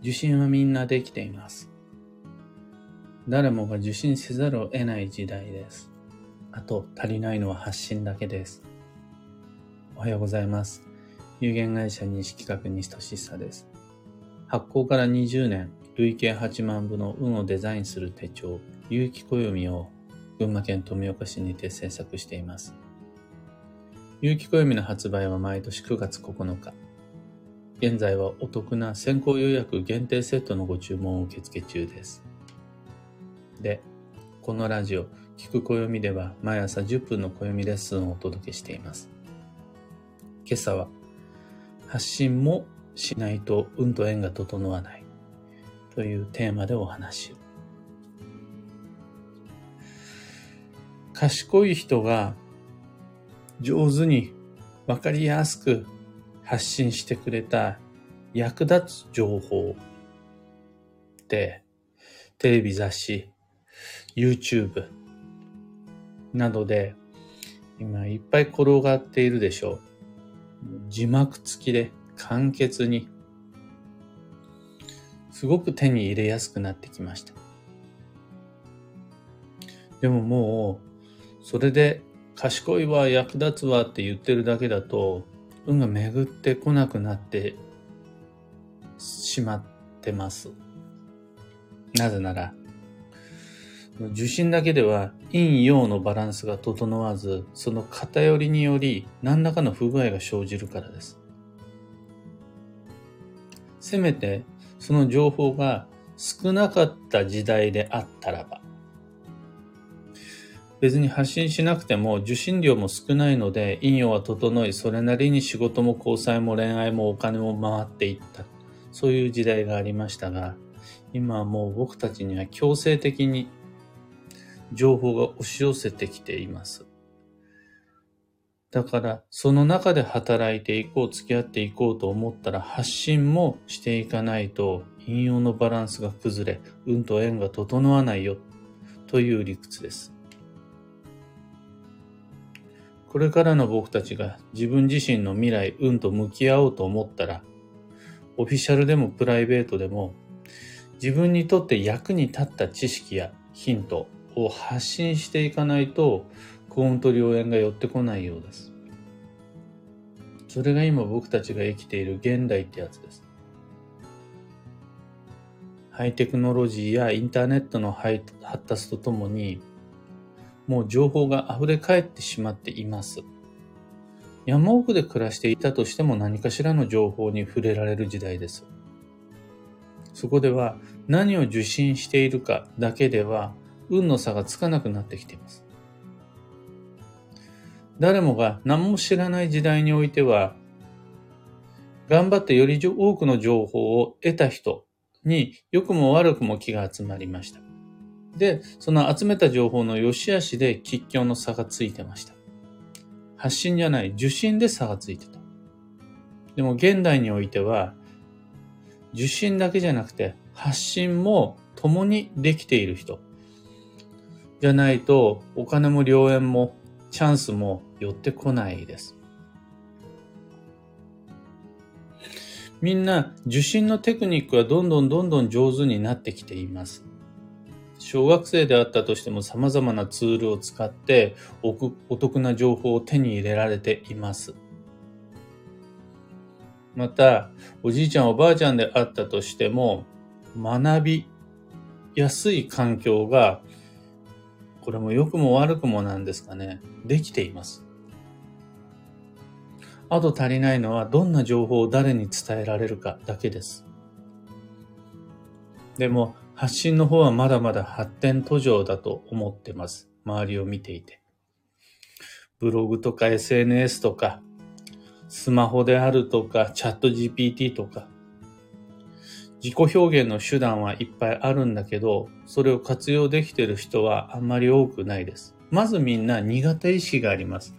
受信はみんなできています。誰もが受信せざるを得ない時代です。あと足りないのは発信だけです。おはようございます。有限会社西企画西俊久です。発行から20年、累計8万部の運をデザインする手帳、有機暦を群馬県富岡市にて制作しています。有機暦の発売は毎年9月9日。現在はお得な先行予約限定セットのご注文を受付中です。で、このラジオ、聞く暦では毎朝10分の暦レッスンをお届けしています。今朝は、発信もしないと運と縁が整わないというテーマでお話を。賢い人が上手にわかりやすく発信してくれた役立つ情報ってテレビ雑誌 YouTube などで今いっぱい転がっているでしょう。字幕付きで簡潔にすごく手に入れやすくなってきました。でももうそれで賢いわ役立つわって言ってるだけだと運が巡ってこなくなってしまってます。なぜなら受信だけでは陰陽のバランスが整わず、その偏りにより何らかの不具合が生じるからです。せめてその情報が少なかった時代であったらば、別に発信しなくても受信料も少ないので陰陽は整い、それなりに仕事も交際も恋愛もお金も回っていった。そういう時代がありましたが、今はもう僕たちには強制的に情報が押し寄せてきています。だから、その中で働いていこう、付き合っていこうと思ったら発信もしていかないと、引用のバランスが崩れ、運と縁が整わないよ、という理屈です。これからの僕たちが自分自身の未来、運と向き合おうと思ったら、オフィシャルでもプライベートでも、自分にとって役に立った知識やヒント、を発信していかないと幸運と良縁が寄ってこないようです。それが今僕たちが生きている現代ってやつです。ハイテクノロジーやインターネットの発達とともに、もう情報が溢れ返ってしまっています。山奥で暮らしていたとしても何かしらの情報に触れられる時代です。そこでは何を受信しているかだけでは運の差がつかなくなってきています。誰もが何も知らない時代においては、頑張ってより多くの情報を得た人に良くも悪くも気が集まりました。で、その集めた情報の良し悪しで吉凶の差がついてました。発信じゃない、受信で差がついてた。でも現代においては、受信だけじゃなくて発信も共にできている人。じゃないと、お金も良縁もチャンスも寄ってこないです。みんな受信のテクニックはどんどんどんどん上手になってきています。小学生であったとしても様々なツールを使ってお得な情報を手に入れられています。また、おじいちゃんおばあちゃんであったとしても学びやすい環境がこれも良くも悪くもなんですかね、できています。あと足りないのはどんな情報を誰に伝えられるかだけです。でも発信の方はまだまだ発展途上だと思ってます。周りを見ていて。ブログとか SNS とか、スマホであるとか、チャット GPT とか、自己表現の手段はいっぱいあるんだけど、それを活用できてる人はあんまり多くないです。まずみんな苦手意識があります。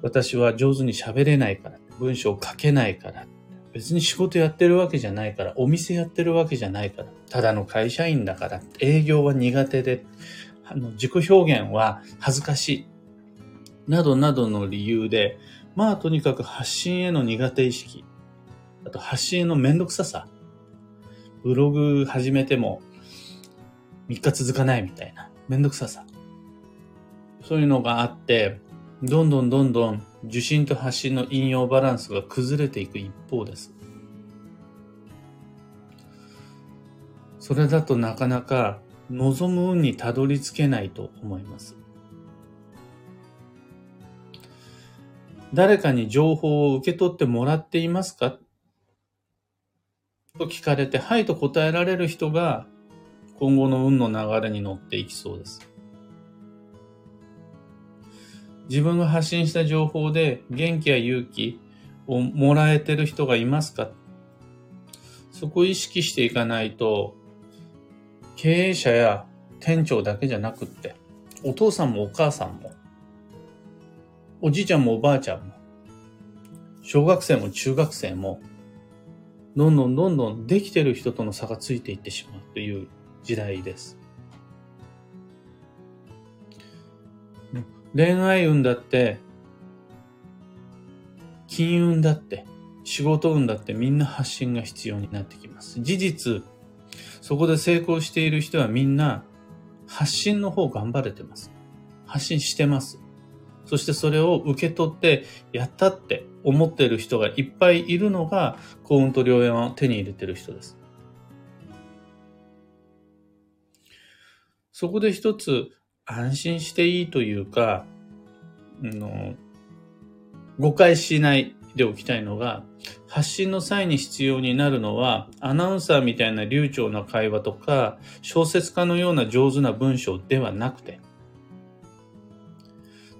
私は上手に喋れないから、文章を書けないから、別に仕事やってるわけじゃないから、お店やってるわけじゃないから、ただの会社員だから、営業は苦手で、あの自己表現は恥ずかしい、などなどの理由で、まあとにかく発信への苦手意識、あと発信へのめんどくささ。ブログ始めても3日続かないみたいな、めんどくささ。そういうのがあって、どんどんどんどん受信と発信の引用バランスが崩れていく一方です。それだとなかなか望む運にたどり着けないと思います。誰かに情報を受け取ってもらっていますか？と聞かれて、はいと答えられる人が今後の運の流れに乗っていきそうです。自分が発信した情報で元気や勇気をもらえてる人がいますか？そこを意識していかないと経営者や店長だけじゃなくって、お父さんもお母さんも、おじいちゃんもおばあちゃんも、小学生も中学生も、どんどんどんどんできてる人との差がついていってしまうという時代です。恋愛運だって、金運だって、仕事運だってみんな発信が必要になってきます。事実、そこで成功している人はみんな発信の方頑張れてます。発信してます。そしてそれを受け取ってやったって思っている人がいっぱいいるのが幸運と良縁を手に入れてる人です。そこで一つ安心していいというか、の誤解しないでおきたいのが、発信の際に必要になるのは、アナウンサーみたいな流暢な会話とか、小説家のような上手な文章ではなくて、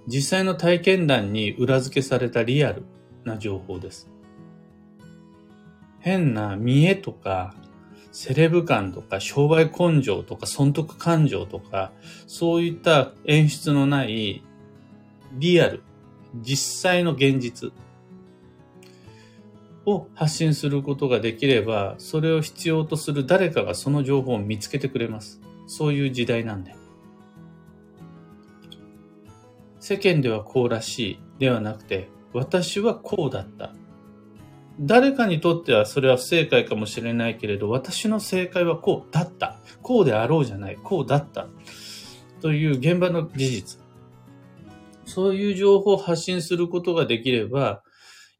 実際の体験談に裏付けされたリアルな情報です。変な見栄とか、セレブ感とか、商売根性とか、損得感情とか、そういった演出のないリアル、実際の現実を発信することができれば、それを必要とする誰かがその情報を見つけてくれます。そういう時代なんで。世間ではこうらしいではなくて、私はこうだった。誰かにとってはそれは不正解かもしれないけれど、私の正解はこうだった。こうであろうじゃない。こうだった。という現場の事実。そういう情報を発信することができれば、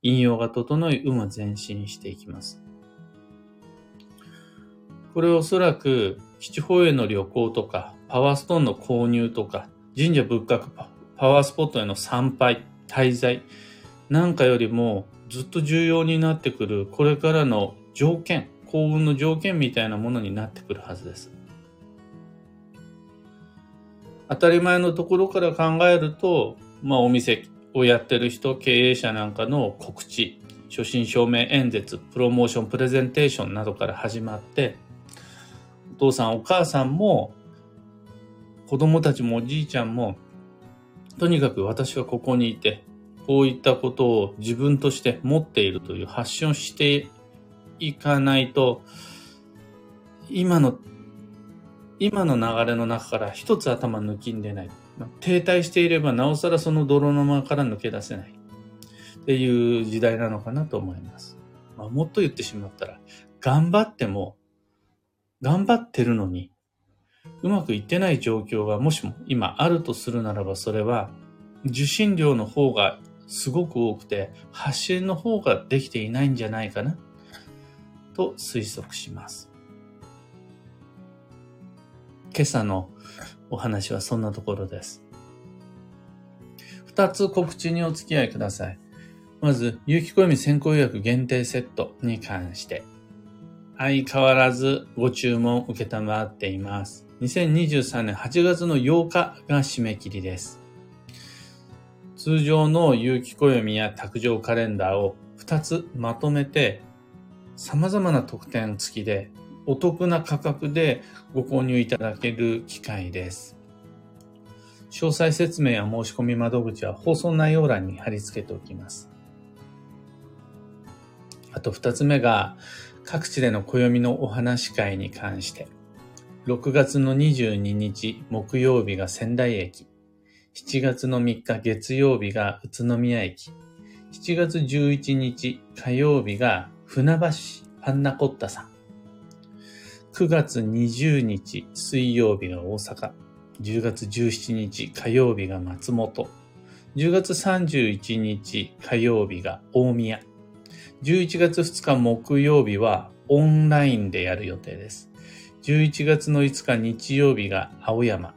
引用が整い、運は前進していきます。これおそらく、基地方への旅行とか、パワーストーンの購入とか、神社仏閣パワースポットへの参拝、滞在なんかよりもずっと重要になってくる、これからの条件、幸運の条件みたいなものになってくるはずです。当たり前のところから考えると、まあお店をやってる人、経営者なんかの告知、初心証明演説、プロモーション、プレゼンテーションなどから始まって、お父さんお母さんも、子供たちもおじいちゃんも、とにかく私はここにいて、こういったことを自分として持っているという発信をしていかないと、今の、今の流れの中から一つ頭抜きんでない。停滞していればなおさらその泥沼から抜け出せない。っていう時代なのかなと思います。まあ、もっと言ってしまったら、頑張っても、頑張ってるのに、うまくいってない状況がもしも今あるとするならば、それは、受信料の方がすごく多くて、発信の方ができていないんじゃないかな、と推測します。今朝のお話はそんなところです。二つ告知にお付き合いください。まず、有機暦先行予約限定セットに関して、相変わらずご注文受けたまっています。2023年8月の8日が締め切りです。通常の有機暦や卓上カレンダーを2つまとめて様々な特典付きでお得な価格でご購入いただける機会です。詳細説明や申し込み窓口は放送内容欄に貼り付けておきます。あと二つ目が、各地での暦のお話会に関して、6月の22日木曜日が仙台駅、7月の3日月曜日が宇都宮駅、7月11日火曜日が船橋パンナコッタさん、9月20日水曜日が大阪。10月17日火曜日が松本。10月31日火曜日が大宮。11月2日木曜日はオンラインでやる予定です。11月の5日日曜日が青山。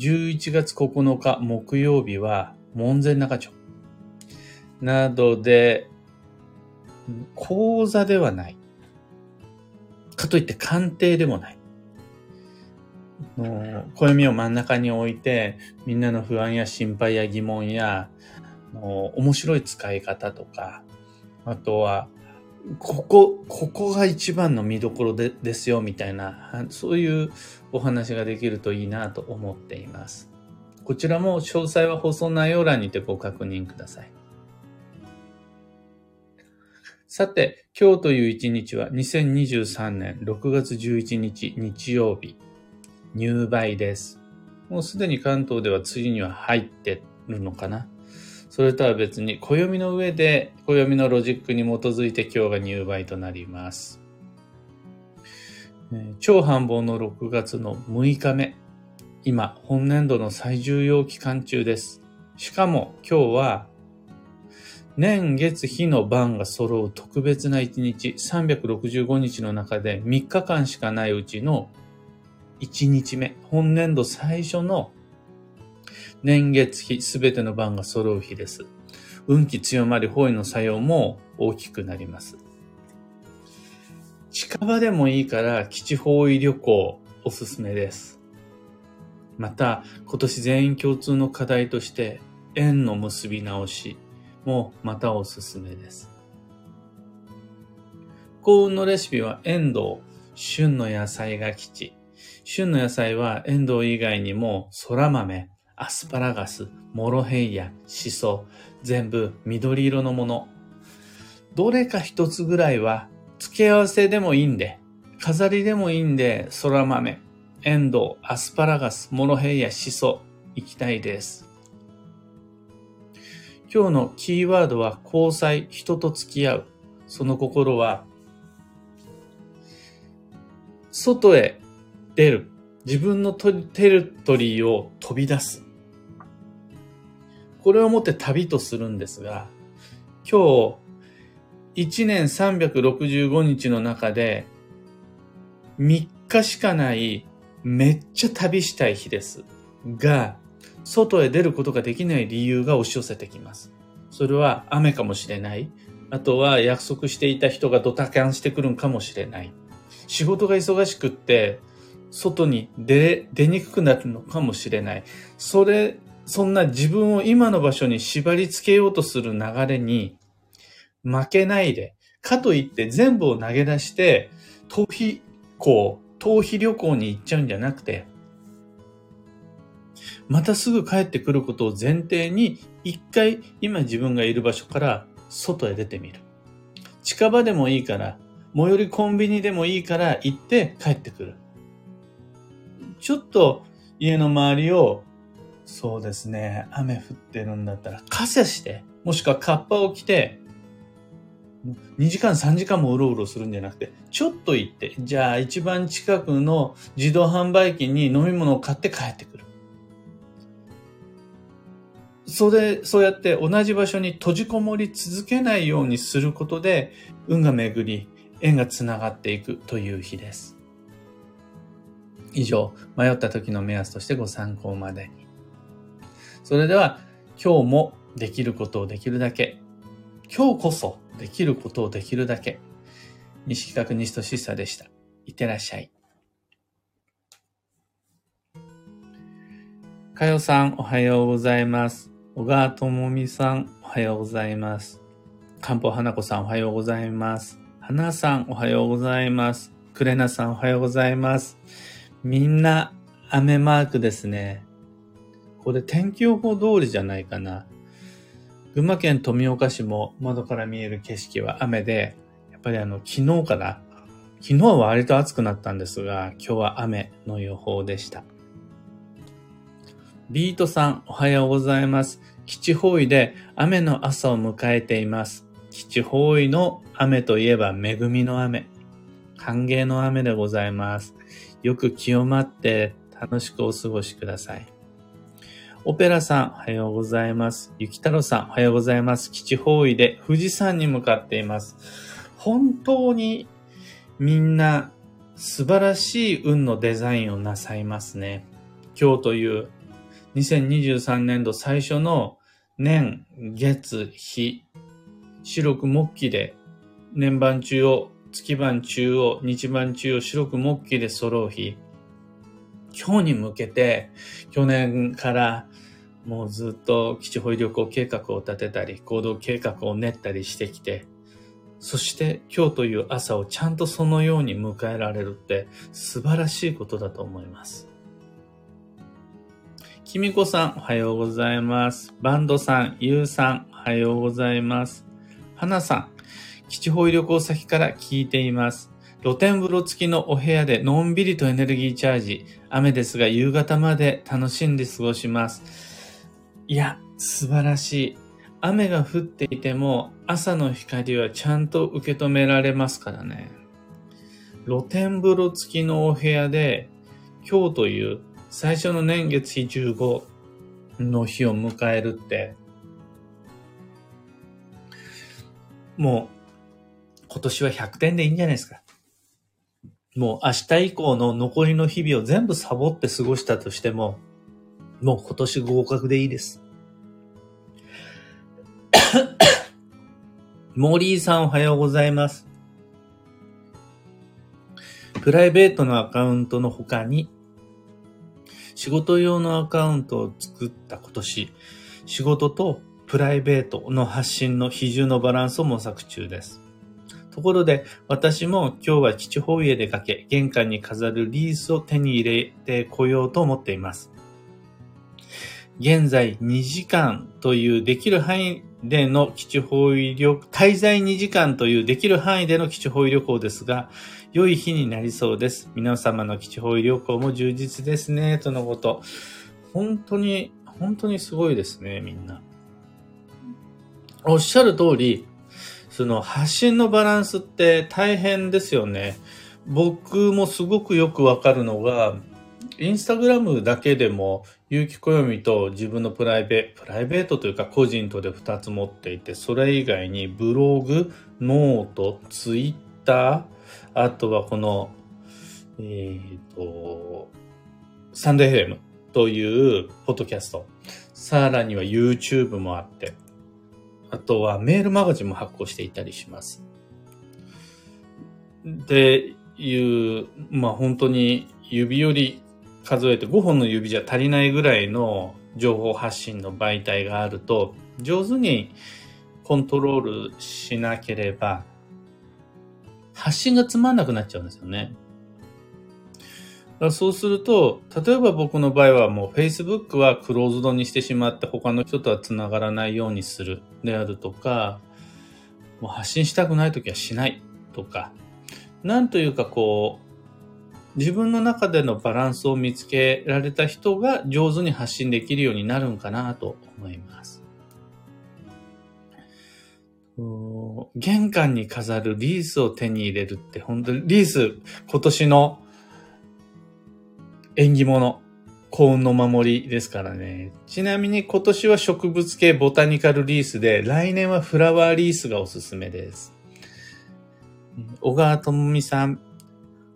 11月9日木曜日は門前仲町。などで、講座ではない。かといって鑑定でもない。の暦を真ん中に置いて、みんなの不安や心配や疑問や、の面白い使い方とか、あとは、ここ、ここが一番の見どころでですよ、みたいな、そういうお話ができるといいなと思っています。こちらも詳細は放送内容欄にてご確認ください。さて、今日という一日は2023年6月11日日曜日、入梅です。もうすでに関東では梅雨には入ってるのかなそれとは別に暦の上で暦のロジックに基づいて今日が入梅となります。超繁忙の6月の6日目。今、本年度の最重要期間中です。しかも今日は年月日の晩が揃う特別な一日、365日の中で3日間しかないうちの1日目、本年度最初の年月日すべての番が揃う日です。運気強まり、方位の作用も大きくなります。近場でもいいから基地方位旅行おすすめです。また、今年全員共通の課題として、縁の結び直しもまたおすすめです。幸運のレシピは、エンドウ、旬の野菜が基地。旬の野菜は、エンドウ以外にも、空豆、アスパラガス、モロヘイヤ、シソ、全部緑色のもの。どれか一つぐらいは付け合わせでもいいんで、飾りでもいいんで、空豆、エンドウ、アスパラガス、モロヘイヤ、シソ、いきたいです。今日のキーワードは交際、人と付き合う。その心は、外へ出る。自分のテリトリーを飛び出す。これをもって旅とするんですが、今日、1年365日の中で、3日しかないめっちゃ旅したい日です。が、外へ出ることができない理由が押し寄せてきます。それは雨かもしれない。あとは約束していた人がドタキャンしてくるんかもしれない。仕事が忙しくって、外に出、出にくくなるのかもしれない。それそんな自分を今の場所に縛り付けようとする流れに負けないで、かといって全部を投げ出して、逃避行、逃避旅行に行っちゃうんじゃなくて、またすぐ帰ってくることを前提に、一回今自分がいる場所から外へ出てみる。近場でもいいから、最寄りコンビニでもいいから行って帰ってくる。ちょっと家の周りをそうですね。雨降ってるんだったら、傘して、もしくはカッパを着て、2時間3時間もうろうろするんじゃなくて、ちょっと行って、じゃあ一番近くの自動販売機に飲み物を買って帰ってくる。それ、そうやって同じ場所に閉じこもり続けないようにすることで、運が巡り、縁がつながっていくという日です。以上、迷った時の目安としてご参考まで。それでは今日もできることをできるだけ、今日こそできることをできるだけ、西企画西としさでした。いってらっしゃい。かよさん、おはようございます。小川智美さん、おはようございます。かんぽ花子さん、おはようございます。花さん、おはようございます。くれなさん、おはようございます。みんな、雨マークですね。これ天気予報通りじゃないかな。群馬県富岡市も窓から見える景色は雨で、やっぱりあの、昨日かな。昨日は割と暑くなったんですが、今日は雨の予報でした。ビートさん、おはようございます。基地方位で雨の朝を迎えています。基地方位の雨といえば恵みの雨。歓迎の雨でございます。よく清まって楽しくお過ごしください。オペラさん、おはようございます。ゆき太郎さん、おはようございます。基地方位で富士山に向かっています。本当にみんな素晴らしい運のデザインをなさいますね。今日という2023年度最初の年、月、日、白く木期で年番中央、月番中央、日番中央、白く木期で揃う日。今日に向けて、去年からもうずっと基地保育旅行計画を立てたり、行動計画を練ったりしてきて、そして今日という朝をちゃんとそのように迎えられるって素晴らしいことだと思います。きみこさん、おはようございます。バンドさん、ゆうさん、おはようございます。はなさん、基地保育旅行先から聞いています。露天風呂付きのお部屋でのんびりとエネルギーチャージ。雨ですが夕方まで楽しんで過ごします。いや、素晴らしい。雨が降っていても朝の光はちゃんと受け止められますからね。露天風呂付きのお部屋で今日という最初の年月日15の日を迎えるって、もう今年は100点でいいんじゃないですか。もう明日以降の残りの日々を全部サボって過ごしたとしても、もう今年合格でいいです。モーリーさんおはようございます。プライベートのアカウントの他に、仕事用のアカウントを作った今年、仕事とプライベートの発信の比重のバランスを模索中です。ところで、私も今日は基地方へ出かけ、玄関に飾るリースを手に入れてこようと思っています。現在2時間というできる範囲での基地方位旅、滞在2時間というできる範囲での基地方位旅行ですが、良い日になりそうです。皆様の基地方位旅行も充実ですね、とのこと。本当に、本当にすごいですね、みんな。おっしゃる通り、その発信のバランスって大変ですよね。僕もすごくよくわかるのが、インスタグラムだけでも、有機暦と自分のプライベ、プライベートというか個人とで2つ持っていて、それ以外にブログ、ノート、ツイッター、あとはこの、えっ、ー、と、サンデーヘレムというポッドキャスト、さらには YouTube もあって、あとはメールマガジンも発行していたりします。でいう、まあ本当に指より数えて5本の指じゃ足りないぐらいの情報発信の媒体があると、上手にコントロールしなければ、発信がつまんなくなっちゃうんですよね。そうすると、例えば僕の場合はもう Facebook はクローズドにしてしまって他の人とは繋がらないようにするであるとか、もう発信したくないときはしないとか、なんというかこう、自分の中でのバランスを見つけられた人が上手に発信できるようになるんかなと思います。玄関に飾るリースを手に入れるって本当にリース今年の縁起物幸運の守りですからね。ちなみに今年は植物系ボタニカルリースで来年はフラワーリースがおすすめです。小川智美さん、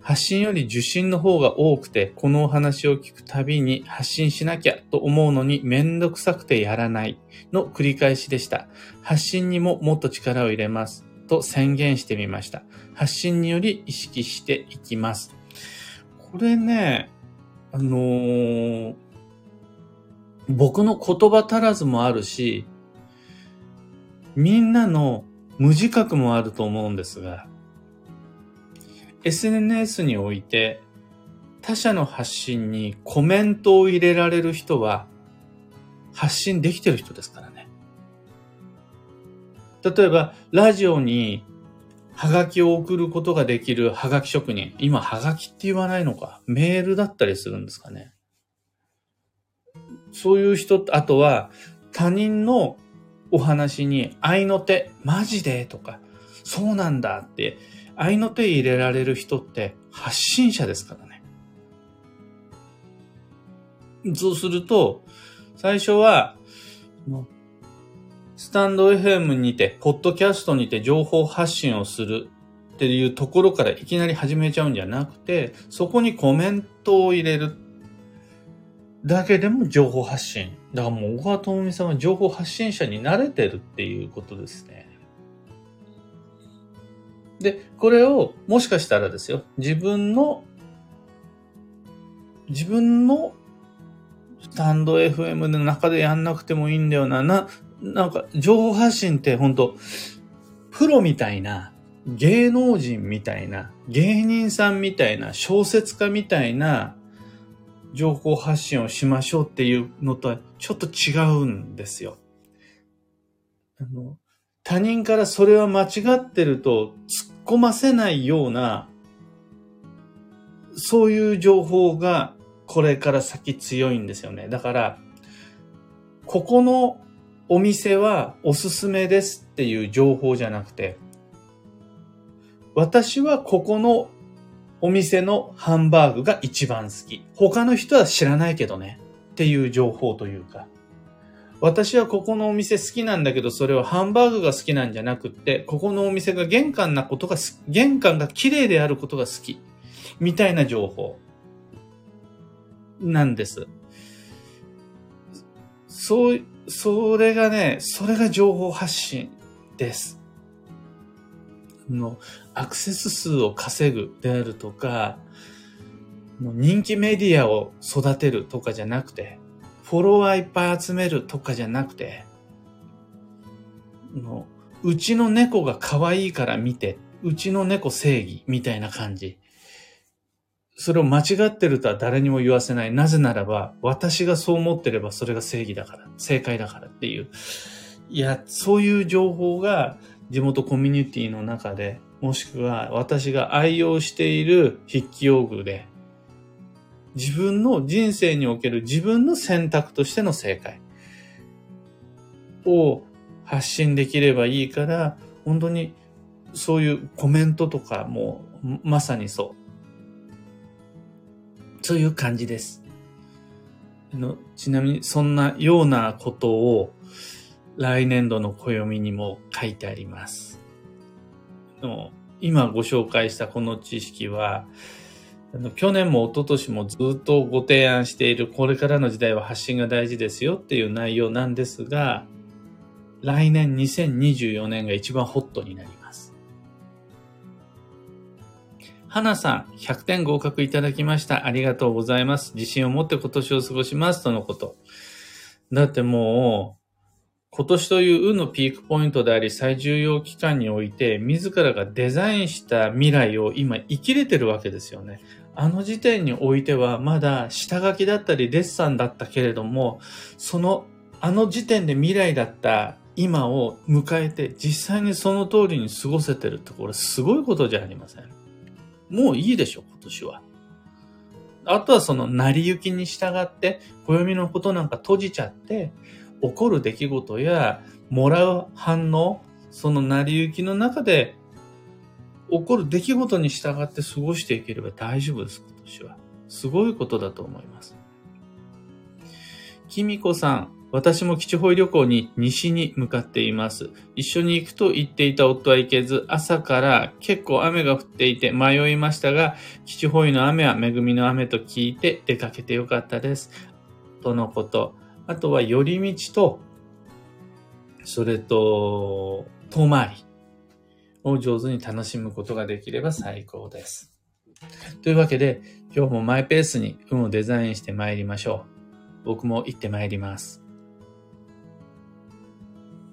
発信より受信の方が多くて、このお話を聞くたびに発信しなきゃと思うのにめんどくさくてやらないの繰り返しでした。発信にももっと力を入れますと宣言してみました。発信により意識していきます。これね、あのー、僕の言葉足らずもあるし、みんなの無自覚もあると思うんですが、SNS において他者の発信にコメントを入れられる人は発信できてる人ですからね。例えば、ラジオにハガキを送ることができるハガキ職人。今、ハガキって言わないのか。メールだったりするんですかね。そういう人、あとは他人のお話に愛の手、マジでとか、そうなんだって愛の手入れられる人って発信者ですからね。そうすると、最初は、スタンド FM にて、ポッドキャストにて情報発信をするっていうところからいきなり始めちゃうんじゃなくて、そこにコメントを入れるだけでも情報発信。だからもう小川智美さんは情報発信者に慣れてるっていうことですね。で、これをもしかしたらですよ、自分の、自分のスタンド FM の中でやんなくてもいいんだよな。な、なんか情報発信って本当プロみたいな、芸能人みたいな、芸人さんみたいな、小説家みたいな情報発信をしましょうっていうのとはちょっと違うんですよ。あの、他人からそれは間違ってると突っ込ませないような、そういう情報がこれから先強いんですよね。だから、ここのお店はおすすめですっていう情報じゃなくて、私はここのお店のハンバーグが一番好き。他の人は知らないけどね。っていう情報というか。私はここのお店好きなんだけど、それはハンバーグが好きなんじゃなくって、ここのお店が玄関なことが、玄関が綺麗であることが好き。みたいな情報。なんです。そう、それがね、それが情報発信です。の、アクセス数を稼ぐであるとか、人気メディアを育てるとかじゃなくて、フォロワーいっぱい集めるとかじゃなくて、のうちの猫が可愛いから見て、うちの猫正義みたいな感じ。それを間違ってるとは誰にも言わせない。なぜならば、私がそう思ってればそれが正義だから、正解だからっていう。いや、そういう情報が地元コミュニティの中で、もしくは私が愛用している筆記用具で、自分の人生における自分の選択としての正解を発信できればいいから、本当にそういうコメントとかもまさにそう。そういう感じです。のちなみにそんなようなことを来年度の暦にも書いてあります。の今ご紹介したこの知識は、去年も一昨年もずっとご提案しているこれからの時代は発信が大事ですよっていう内容なんですが、来年2024年が一番ホットになります。花さん、100点合格いただきました。ありがとうございます。自信を持って今年を過ごします。とのこと。だってもう、今年という運のピークポイントであり、最重要期間において、自らがデザインした未来を今生きれてるわけですよね。あの時点においては、まだ下書きだったりデッサンだったけれども、その、あの時点で未来だった今を迎えて、実際にその通りに過ごせてるって、これすごいことじゃありません。もういいでしょ、今年は。あとはその成り行きに従って、暦のことなんか閉じちゃって、起こる出来事や、もらう反応、その成り行きの中で、起こる出来事に従って過ごしていければ大丈夫です、今年は。すごいことだと思います。きみこさん、私も基地保育旅行に西に向かっています。一緒に行くと言っていた夫は行けず、朝から結構雨が降っていて迷いましたが、基地保育の雨は恵みの雨と聞いて出かけてよかったです。とのこと。あとは寄り道と、それと、遠回りを上手に楽しむことができれば最高です。というわけで、今日もマイペースに運をデザインして参りましょう。僕も行って参ります。